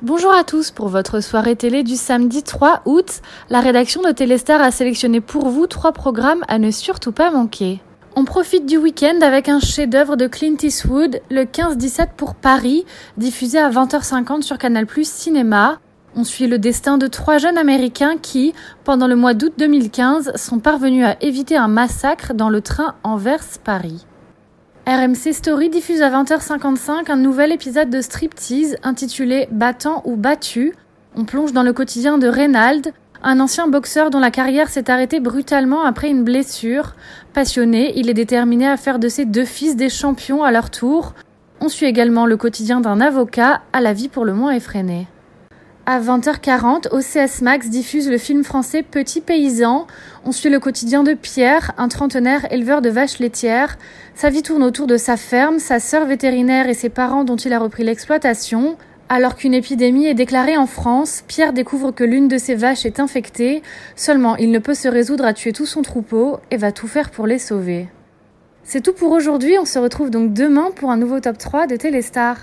Bonjour à tous pour votre soirée télé du samedi 3 août. La rédaction de Téléstar a sélectionné pour vous trois programmes à ne surtout pas manquer. On profite du week-end avec un chef-d'œuvre de Clint Eastwood, le 15-17 pour Paris, diffusé à 20h50 sur Canal Plus Cinéma. On suit le destin de trois jeunes Américains qui, pendant le mois d'août 2015, sont parvenus à éviter un massacre dans le train Anvers-Paris. RMC Story diffuse à 20h55 un nouvel épisode de Striptease intitulé Battant ou battu. On plonge dans le quotidien de Reynald, un ancien boxeur dont la carrière s'est arrêtée brutalement après une blessure. Passionné, il est déterminé à faire de ses deux fils des champions à leur tour. On suit également le quotidien d'un avocat à la vie pour le moins effrénée. À 20h40, OCS Max diffuse le film français Petit paysan. On suit le quotidien de Pierre, un trentenaire éleveur de vaches laitières. Sa vie tourne autour de sa ferme, sa sœur vétérinaire et ses parents dont il a repris l'exploitation. Alors qu'une épidémie est déclarée en France, Pierre découvre que l'une de ses vaches est infectée. Seulement, il ne peut se résoudre à tuer tout son troupeau et va tout faire pour les sauver. C'est tout pour aujourd'hui, on se retrouve donc demain pour un nouveau top 3 de Téléstar.